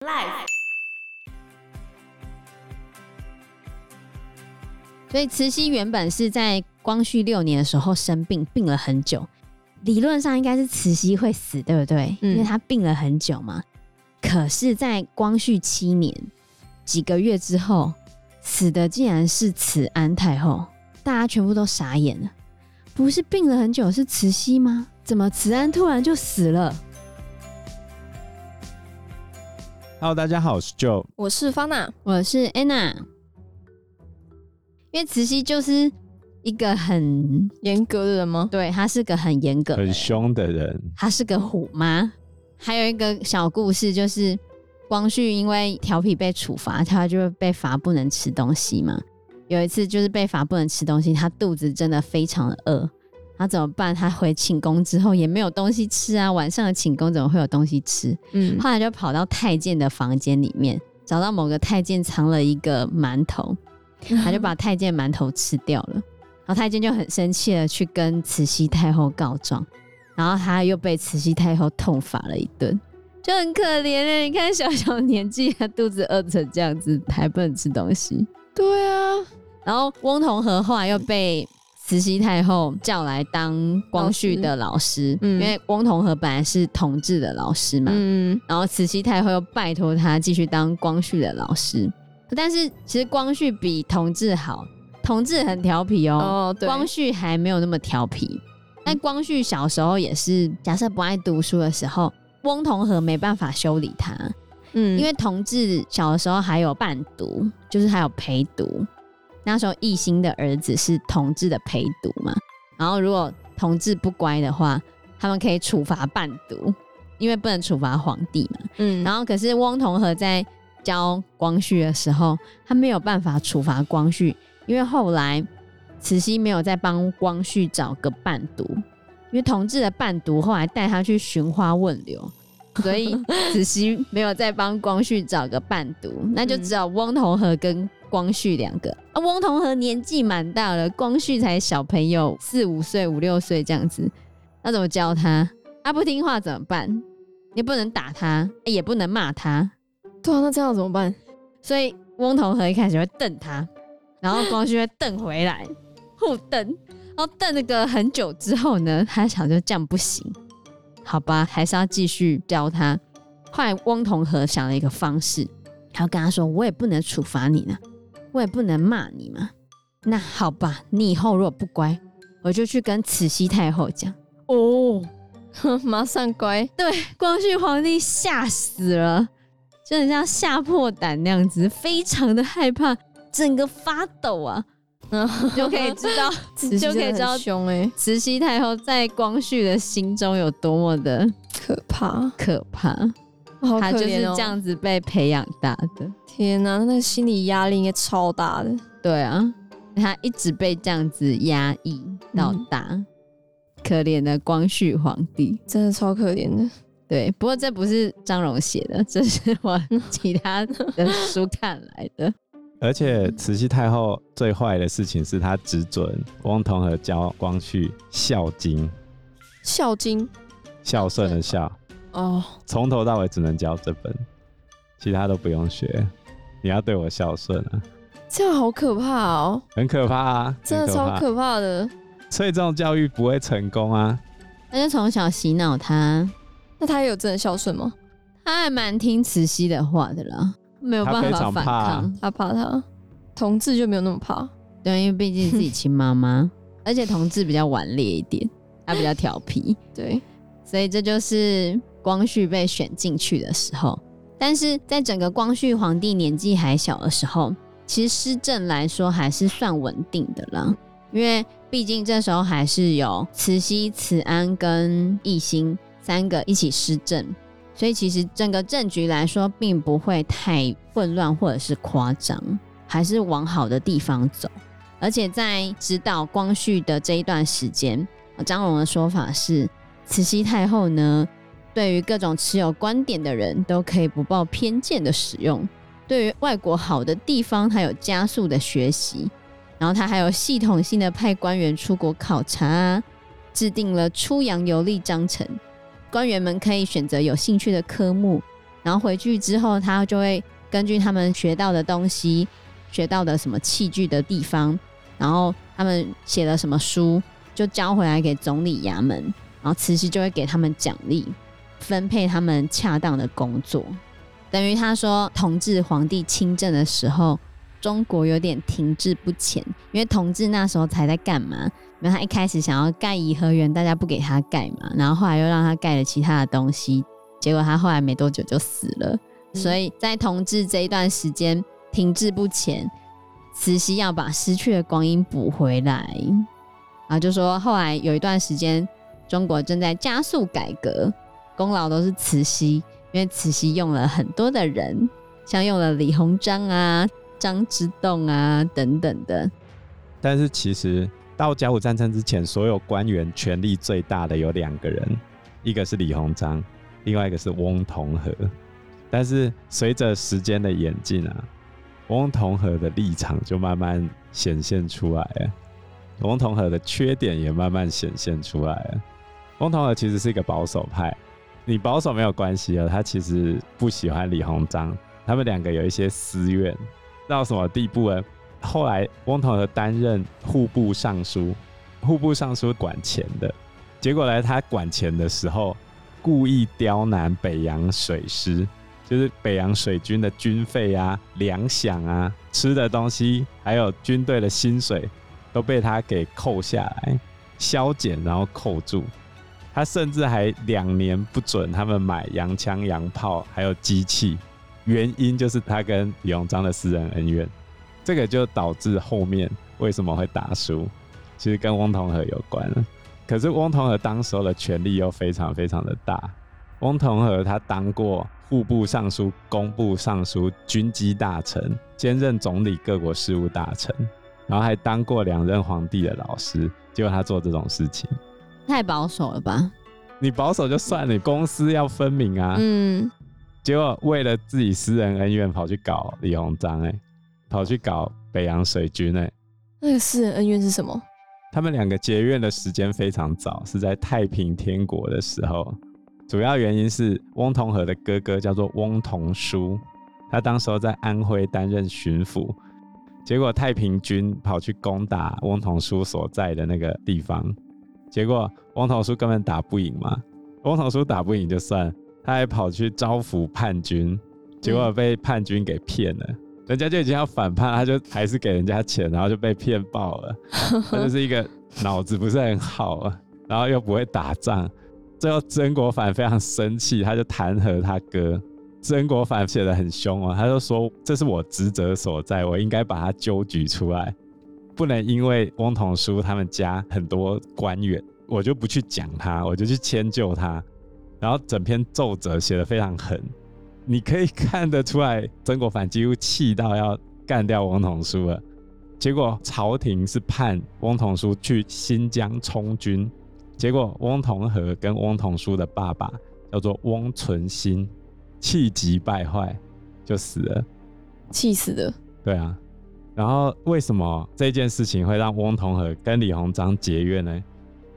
Life。所以慈禧原本是在光绪六年的时候生病，病了很久。理论上应该是慈禧会死，对不对？嗯、因为她病了很久嘛。可是，在光绪七年几个月之后，死的竟然是慈安太后，大家全部都傻眼了。不是病了很久是慈禧吗？怎么慈安突然就死了？Hello，大家好，我是 Joe，我是方娜，我是 Anna。因为慈禧就是一个很严格的人吗？对，她是个很严格、很凶的人。她是个虎妈。还有一个小故事，就是光绪因为调皮被处罚，他就被罚不能吃东西嘛。有一次就是被罚不能吃东西，他肚子真的非常的饿，他怎么办？他回寝宫之后也没有东西吃啊，晚上的寝宫怎么会有东西吃？嗯，后来就跑到太监的房间里面，找到某个太监藏了一个馒头。他就把 太监馒头吃掉了，然后太监就很生气的去跟慈禧太后告状，然后他又被慈禧太后痛罚了一顿，就很可怜哎！你看小小年纪，他肚子饿成这样子，还不能吃东西。对啊，然后翁同龢后来又被慈禧太后叫来当光绪的老师，因为翁同和本来是同治的老师嘛，嗯，然后慈禧太后又拜托他继续当光绪的老师。但是其实光绪比同治好，同治很调皮喔，哦，对，光绪还没有那么调皮。但光绪小时候也是，假设不爱读书的时候，翁同和没办法修理他，嗯，因为同治小的时候还有伴读，就是还有陪读。那时候奕兴的儿子是同治的陪读嘛，然后如果同治不乖的话，他们可以处罚伴读，因为不能处罚皇帝嘛，嗯，然后可是翁同和在。教光绪的时候，他没有办法处罚光绪，因为后来慈禧没有再帮光绪找个伴读，因为同治的伴读后来带他去寻花问柳，所以子熙没有再帮光绪找个伴读，那就只有翁同龢跟光绪两个。啊，翁同龢年纪蛮大了，光绪才小朋友四五岁、五六岁这样子，那怎么教他？他不听话怎么办？你不能打他，也不能骂他。对啊，那这样怎么办？所以翁同龢一开始会瞪他，然后光绪会瞪回来，互瞪，然后瞪了个很久之后呢，他想就这样不行，好吧，还是要继续教他。后来翁同和想了一个方式，他要跟他说：“我也不能处罚你呢，我也不能骂你嘛。那好吧，你以后如果不乖，我就去跟慈禧太后讲。”哦，马上乖。对，光绪皇帝吓死了。就很像吓破胆那样子，非常的害怕，整个发抖啊，就可以知道，就可以知道凶哎，慈禧太后在光绪的心中有多么的可怕，可怕，好可怜哦，他就是这样子被培养大的。天哪，那个心理压力应该超大的。对啊，他一直被这样子压抑到大，嗯、可怜的光绪皇帝，真的超可怜的。对，不过这不是张荣写的，这是我 其他的书看来的。而且慈禧太后最坏的事情是，她只准翁同和教光绪《孝经》。孝经，孝顺的孝。哦。从头到尾只能教这本，其他都不用学。你要对我孝顺啊！这样好可怕哦。很可怕啊！真的超可怕的。所以这种教育不会成功啊。那就从小洗脑他。那他也有真的孝顺吗？他还蛮听慈禧的话的啦，没有办法反抗。他怕他，同志就没有那么怕。对，因为毕竟自己亲妈妈，而且同志比较顽劣一点，他比较调皮。对，所以这就是光绪被选进去的时候。但是在整个光绪皇帝年纪还小的时候，其实施政来说还是算稳定的啦，因为毕竟这时候还是有慈禧、慈安跟奕欣。三个一起施政，所以其实整个政局来说，并不会太混乱或者是夸张，还是往好的地方走。而且在指导光绪的这一段时间，张荣的说法是，慈禧太后呢，对于各种持有观点的人都可以不抱偏见的使用，对于外国好的地方，还有加速的学习，然后他还有系统性的派官员出国考察，制定了出洋游历章程。官员们可以选择有兴趣的科目，然后回去之后，他就会根据他们学到的东西、学到的什么器具的地方，然后他们写了什么书，就交回来给总理衙门，然后慈禧就会给他们奖励，分配他们恰当的工作。等于他说，同治皇帝亲政的时候，中国有点停滞不前，因为同志那时候才在干嘛？因为他一开始想要盖颐和园，大家不给他盖嘛，然后后来又让他盖了其他的东西。结果他后来没多久就死了，嗯、所以在同治这一段时间停滞不前，慈禧要把失去的光阴补回来，然后就说后来有一段时间中国正在加速改革，功劳都是慈禧，因为慈禧用了很多的人，像用了李鸿章啊、张之洞啊等等的。但是其实到甲午战争之前，所有官员权力最大的有两个人，一个是李鸿章。另外一个是翁同龢，但是随着时间的演进啊，翁同龢的立场就慢慢显现出来了，翁同龢的缺点也慢慢显现出来了。翁同龢其实是一个保守派，你保守没有关系啊，他其实不喜欢李鸿章，他们两个有一些私怨，到什么地步呢？后来翁同和担任户部尚书，户部尚书管钱的，结果呢他管钱的时候。故意刁难北洋水师，就是北洋水军的军费啊、粮饷啊、吃的东西，还有军队的薪水，都被他给扣下来，削减然后扣住。他甚至还两年不准他们买洋枪、洋炮，还有机器，原因就是他跟李鸿章的私人恩怨。这个就导致后面为什么会打输，其实跟翁同龢有关了。可是翁同龢当时候的权力又非常非常的大。翁同龢他当过户部尚书、工部尚书、军机大臣，兼任总理各国事务大臣，然后还当过两任皇帝的老师。结果他做这种事情，太保守了吧？你保守就算了，你公私要分明啊。嗯。结果为了自己私人恩怨，跑去搞李鸿章，哎，跑去搞北洋水军，哎。那个私人恩怨是什么？他们两个结怨的时间非常早，是在太平天国的时候。主要原因是翁同龢的哥哥叫做翁同书，他当时候在安徽担任巡抚，结果太平军跑去攻打翁同书所在的那个地方，结果翁同书根本打不赢嘛。翁同书打不赢就算，他还跑去招抚叛军，结果被叛军给骗了。嗯人家就已经要反叛，他就还是给人家钱，然后就被骗爆了。他 就是一个脑子不是很好啊，然后又不会打仗。最后曾国藩非常生气，他就弹劾他哥。曾国藩写得很凶啊，他就说：“这是我职责所在，我应该把他揪举出来，不能因为翁同书他们家很多官员，我就不去讲他，我就去迁就他。”然后整篇奏折写的非常狠。你可以看得出来，曾国藩几乎气到要干掉翁同书了。结果朝廷是判翁同书去新疆充军，结果翁同和跟翁同书的爸爸叫做翁存兴，气急败坏就死了，气死了。对啊，然后为什么这件事情会让翁同和跟李鸿章结怨呢？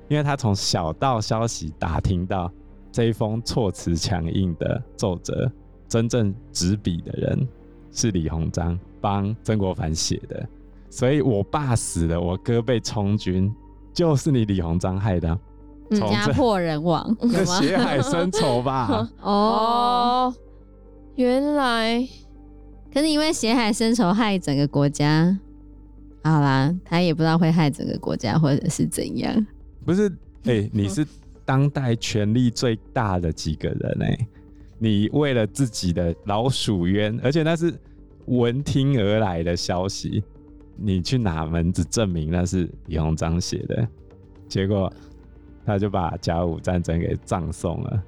因为他从小道消息打听到这一封措辞强硬的奏折。真正执笔的人是李鸿章帮曾国藩写的，所以我爸死了，我哥被充军，就是你李鸿章害的，家破人亡，血海深仇吧？哦，原来，可是因为血海深仇害整个国家，好啦，他也不知道会害整个国家或者是怎样。不是，哎、欸，你是当代权力最大的几个人哎、欸。你为了自己的老鼠冤，而且那是闻听而来的消息，你去哪门子证明那是李鸿章写的？结果他就把甲午战争给葬送了。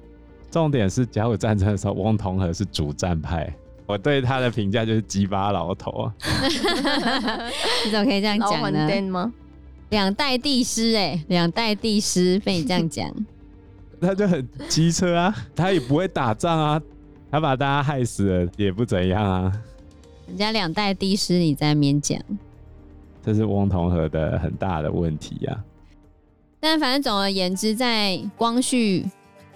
重点是甲午战争的时候，翁同龢是主战派，我对他的评价就是鸡巴老头。你怎么可以这样讲呢？两代帝师哎，两代帝师被你这样讲。他就很机车啊，他也不会打仗啊，他把大家害死了也不怎样啊。人家两代帝师你在面讲，这是翁同和的很大的问题啊。但反正总而言之，在光绪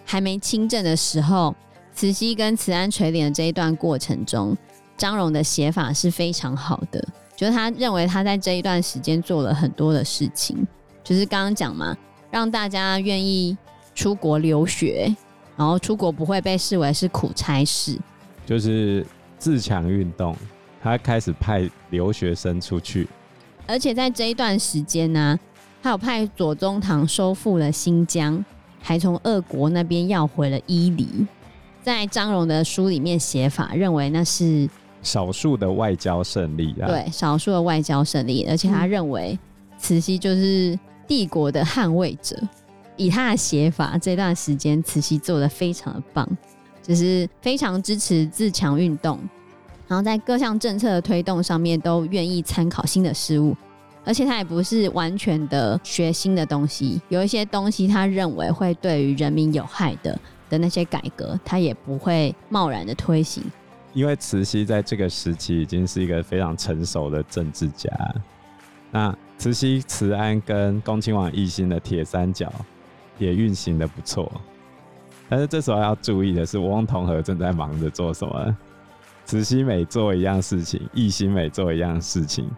还没亲政的时候，慈禧跟慈安垂帘的这一段过程中，张荣的写法是非常好的，就是他认为他在这一段时间做了很多的事情，就是刚刚讲嘛，让大家愿意出国留学，然后出国不会被视为是苦差事，就是自强运动，他开始派留学生出去，而且在这一段时间呢、啊，他有派左宗棠收复了新疆，还从俄国那边要回了伊犁。在张荣的书里面写法，认为那是少数的外交胜利啊。对，少数的外交胜利，而且他认为慈禧就是帝国的捍卫者。以他的写法，这段时间慈禧做得非常的棒，就是非常支持自强运动，然后在各项政策的推动上面都愿意参考新的事物，而且他也不是完全的学新的东西，有一些东西他认为会对于人民有害的。的那些改革，他也不会贸然的推行，因为慈禧在这个时期已经是一个非常成熟的政治家。那慈禧、慈安跟恭亲王奕欣的铁三角也运行的不错，但是这时候要注意的是，翁同和正在忙着做什么？慈禧每做一样事情，奕欣每做一样事情，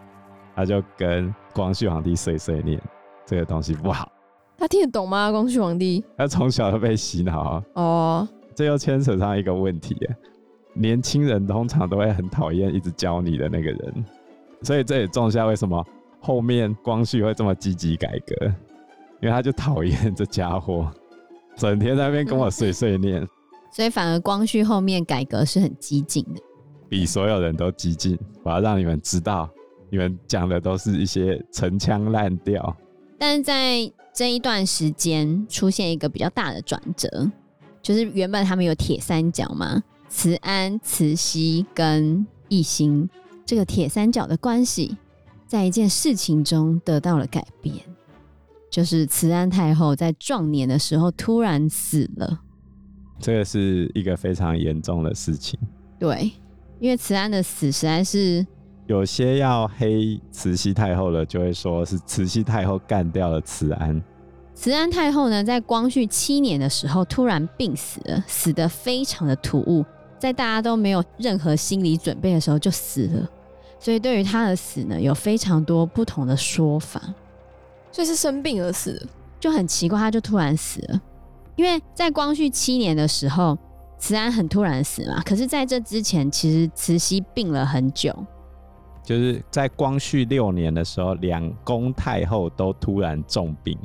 他就跟光绪皇帝碎碎念，这个东西不好。他听得懂吗？光绪皇帝，他从小就被洗脑哦。这又牵扯上一个问题：年轻人通常都会很讨厌一直教你的那个人，所以这也种下为什么后面光绪会这么积极改革，因为他就讨厌这家伙，整天在那边跟我碎碎念。所以反而光绪后面改革是很激进的，比所有人都激进。我要让你们知道，你们讲的都是一些陈腔滥调。但是在这一段时间出现一个比较大的转折，就是原本他们有铁三角嘛，慈安、慈禧跟奕兴，这个铁三角的关系，在一件事情中得到了改变，就是慈安太后在壮年的时候突然死了，这个是一个非常严重的事情。对，因为慈安的死实在是。有些要黑慈禧太后了，就会说是慈禧太后干掉了慈安。慈安太后呢，在光绪七年的时候突然病死了，死得非常的突兀，在大家都没有任何心理准备的时候就死了。所以对于她的死呢，有非常多不同的说法。所以是生病而死，就很奇怪，他就突然死了。因为在光绪七年的时候，慈安很突然死嘛，可是在这之前，其实慈禧病了很久。就是在光绪六年的时候，两宫太后都突然重病。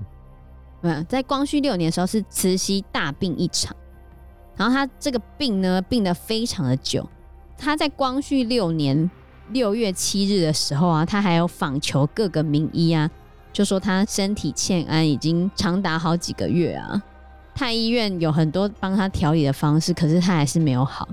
嗯，在光绪六年的时候是慈禧大病一场，然后她这个病呢，病得非常的久。她在光绪六年六月七日的时候啊，她还有访求各个名医啊，就说他身体欠安，已经长达好几个月啊。太医院有很多帮他调理的方式，可是他还是没有好。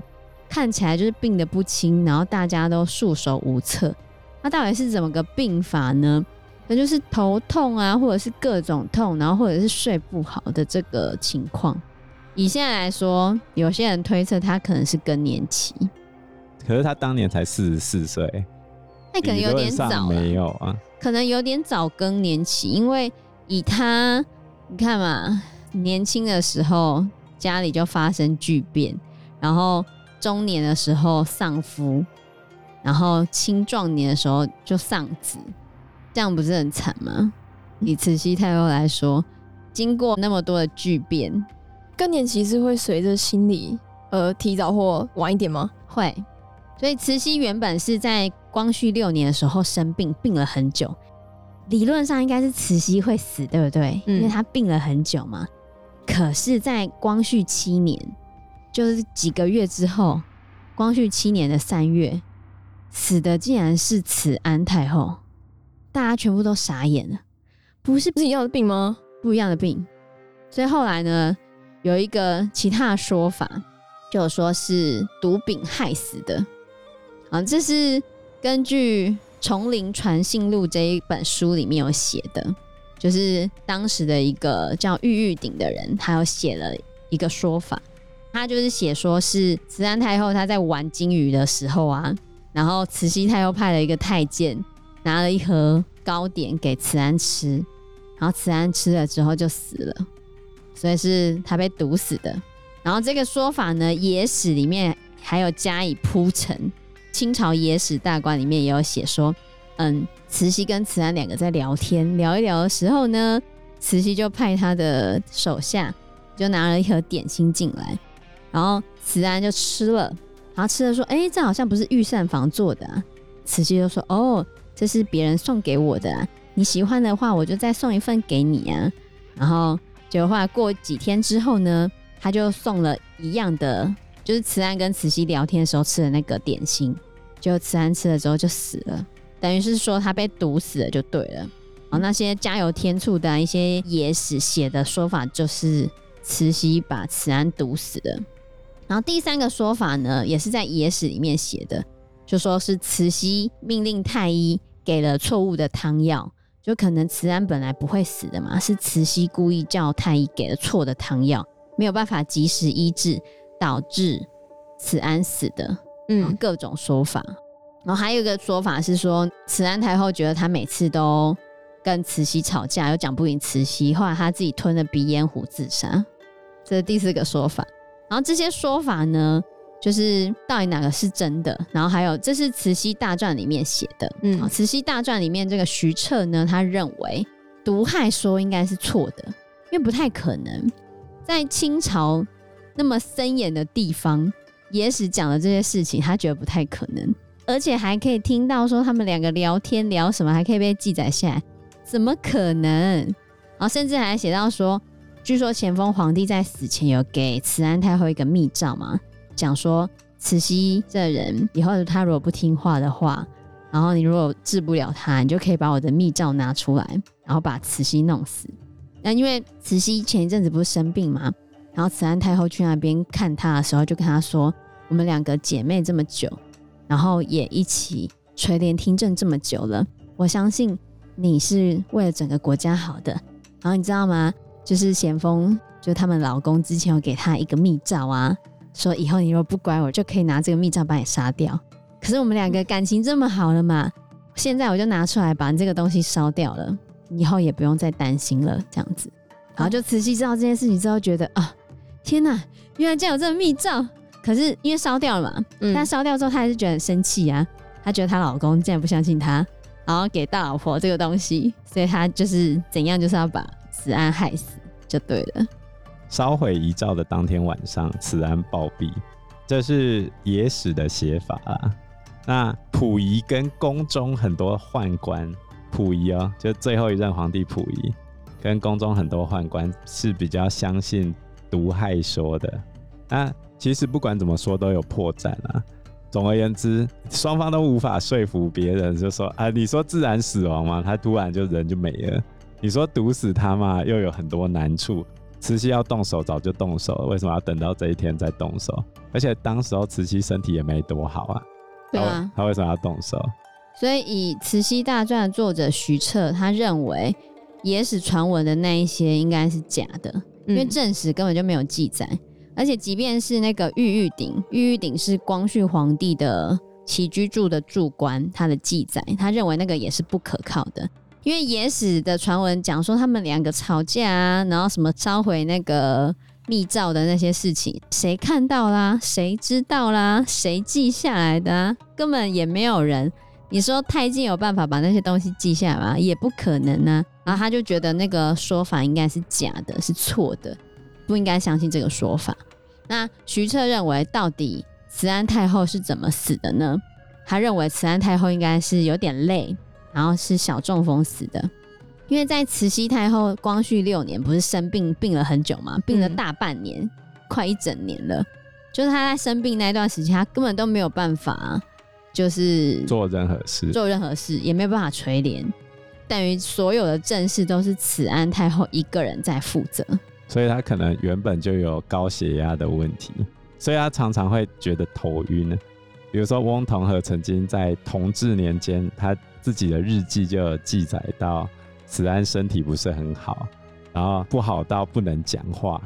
看起来就是病得不轻，然后大家都束手无策。那到底是怎么个病法呢？那就是头痛啊，或者是各种痛，然后或者是睡不好的这个情况。以现在来说，有些人推测他可能是更年期。可是他当年才四十四岁，那可能有点早，没有啊？可能有点早更年期，因为以他，你看嘛，年轻的时候家里就发生巨变，然后。中年的时候丧夫，然后青壮年的时候就丧子，这样不是很惨吗？以慈禧太后来说，经过那么多的巨变，更年期是会随着心理而提早或晚一点吗？会。所以慈禧原本是在光绪六年的时候生病，病了很久，理论上应该是慈禧会死，对不对？嗯。因为她病了很久嘛。可是，在光绪七年。就是几个月之后，光绪七年的三月，死的竟然是慈安太后，大家全部都傻眼了。不是不是一样的病吗？不一样的病。所以后来呢，有一个其他的说法，就说是毒饼害死的。啊，这是根据《丛林传信录》这一本书里面有写的，就是当时的一个叫玉玉鼎的人，他有写了一个说法。他就是写说是慈安太后她在玩金鱼的时候啊，然后慈禧太后派了一个太监拿了一盒糕点给慈安吃，然后慈安吃了之后就死了，所以是他被毒死的。然后这个说法呢，野史里面还有加以铺陈。清朝野史大观里面也有写说，嗯，慈禧跟慈安两个在聊天，聊一聊的时候呢，慈禧就派他的手下就拿了一盒点心进来，然后慈安就吃了，然后吃了说，哎、这好像不是御膳房做的啊。慈禧就说，哦，这是别人送给我的啊，你喜欢的话，我就再送一份给你啊。然后结果后来过几天之后呢，他就送了一样的，就是慈安跟慈禧聊天的时候吃的那个点心，就慈安吃了之后就死了，等于是说他被毒死了就对了。然后那些加油添醋的一些野史写的说法，就是慈禧把慈安毒死了。然后第三个说法呢，也是在野史里面写的，就说是慈禧命令太医给了错误的汤药，就可能慈安本来不会死的嘛，是慈禧故意叫太医给了错的汤药。没有办法及时医治，导致慈安死的，嗯，各种说法。然后还有一个说法是说，慈安太后觉得她每次都跟慈禧吵架，又讲不赢慈禧，后来她自己吞了鼻烟壶自杀。这是第四个说法。然后这些说法呢，就是到底哪个是真的？然后还有，这是《慈禧大传》里面写的。嗯，《慈禧大传》里面这个徐彻呢，他认为毒害说应该是错的，因为不太可能。在清朝那么森严的地方，野史讲的这些事情，他觉得不太可能，而且还可以听到说他们两个聊天聊什么，还可以被记载下来，怎么可能？然后甚至还写到说，据说咸丰皇帝在死前有给慈安太后一个密诏嘛，讲说慈禧这人以后他如果不听话的话，然后你如果治不了他，你就可以把我的密诏拿出来，然后把慈禧弄死。那因为慈禧前一阵子不是生病嘛，然后慈安太后去那边看她的时候，就跟她说：“我们两个姐妹这么久，然后也一起垂帘听政这么久了，我相信你是为了整个国家好的。”然后你知道吗？就是咸丰，就他们老公之前有给她一个密诏啊，说以后你如果不乖，我就可以拿这个密诏把你杀掉。可是我们两个感情这么好了嘛，现在我就拿出来把这个东西烧掉了。以后也不用再担心了，这样子。然后就慈禧知道这件事情之后，觉得啊，天哪，原来竟然有这个密诏。可是因为烧掉了嘛，嗯，但烧掉之后，她还是觉得很生气啊。她觉得她老公竟然不相信她，然后给大老婆这个东西，所以她就是怎样，就是要把慈安害死就对了。烧毁遗诏的当天晚上，慈安暴毙，这是野史的写法啊。那溥仪跟宫中很多宦官。溥仪哦，就最后一任皇帝溥仪，跟宫中很多宦官是比较相信毒害说的。啊其实不管怎么说都有破绽啊。总而言之，双方都无法说服别人，就说啊，你说自然死亡嘛，他突然就人就没了。你说毒死他嘛，又有很多难处。慈禧要动手早就动手了，为什么要等到这一天再动手？而且当时候慈禧身体也没多好啊。对啊，他为什么要动手？所以，以《慈禧大传》的作者徐彻，他认为野史传闻的那一些应该是假的，因为正史根本就没有记载。而且，即便是那个玉玉鼎，玉玉鼎是光绪皇帝的起居住的住官，他的记载，他认为那个也是不可靠的。因为野史的传闻讲说他们两个吵架啊，然后什么烧毁那个密诏的那些事情，谁看到啦？谁知道啦？谁记下来的啊？根本也没有人。你说太监有办法把那些东西记下来吗？也不可能呢、啊。然后他就觉得那个说法应该是假的，是错的，不应该相信这个说法。那徐策认为，到底慈安太后是怎么死的呢？他认为慈安太后应该是有点累，然后是小中风死的。因为在慈禧太后光绪六年，不是生病病了很久吗？病了大半年，快一整年了。就是他在生病那段时间，他根本都没有办法。就是做任何事，做任何事也没有办法垂帘，等于所有的政事都是慈安太后一个人在负责，所以他可能原本就有高血压的问题，所以他常常会觉得头晕。比如说翁同和曾经在同治年间，他自己的日记就有记载到慈安身体不是很好，然后不好到不能讲话，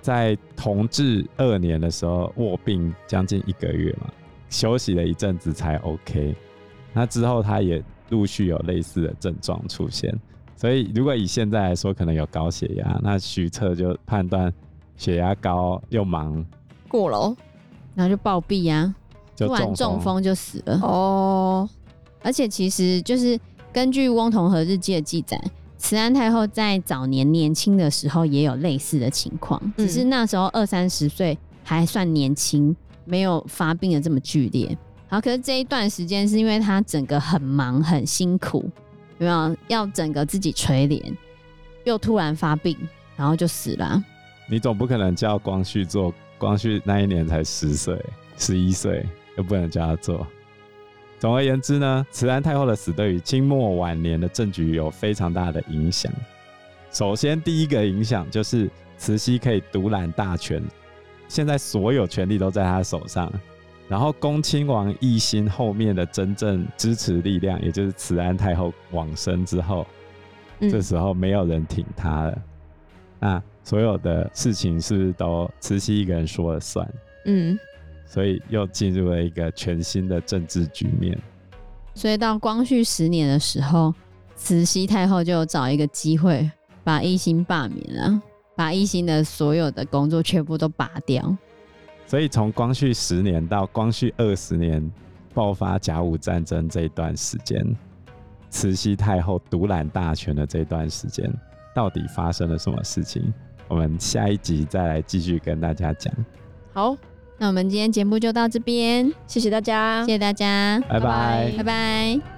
在同治二年的时候卧病将近一个月嘛。休息了一阵子才 OK，那之后他也陆续有类似的症状出现，所以如果以现在来说，可能有高血压，那徐策就判断血压高又忙过劳，然后就暴毙啊，就突然中风就死了。哦，而且其实就是根据翁同和日记的记载，慈安太后在早年年轻的时候也有类似的情况，只是那时候二三十岁还算年轻，没有发病的这么剧烈。好，可是这一段时间是因为他整个很忙很辛苦，有没有？要整个自己垂帘，又突然发病，然后就死了。你总不可能叫光绪做，光绪那一年才十岁、十一岁，又不能叫他做。总而言之呢，慈安太后的死对于清末晚年的政局有非常大的影响。首先，第一个影响就是慈禧可以独揽大权，现在所有权力都在他手上。然后，恭亲王奕欣后面的真正支持力量，也就是慈安太后往生之后，嗯、这时候没有人挺他了。那所有的事情是不是都慈禧一个人说了算？嗯，所以又进入了一个全新的政治局面。所以到光绪十年的时候，慈禧太后就找一个机会把奕欣罢免了，把一心的所有的工作全部都拔掉。所以从光绪十年到光绪二十年爆发甲午战争这一段时间，慈禧太后独揽大权的这段时间，到底发生了什么事情？我们下一集再来继续跟大家讲。好，那我们今天节目就到这边，谢谢大家，谢谢大家，拜拜，拜拜。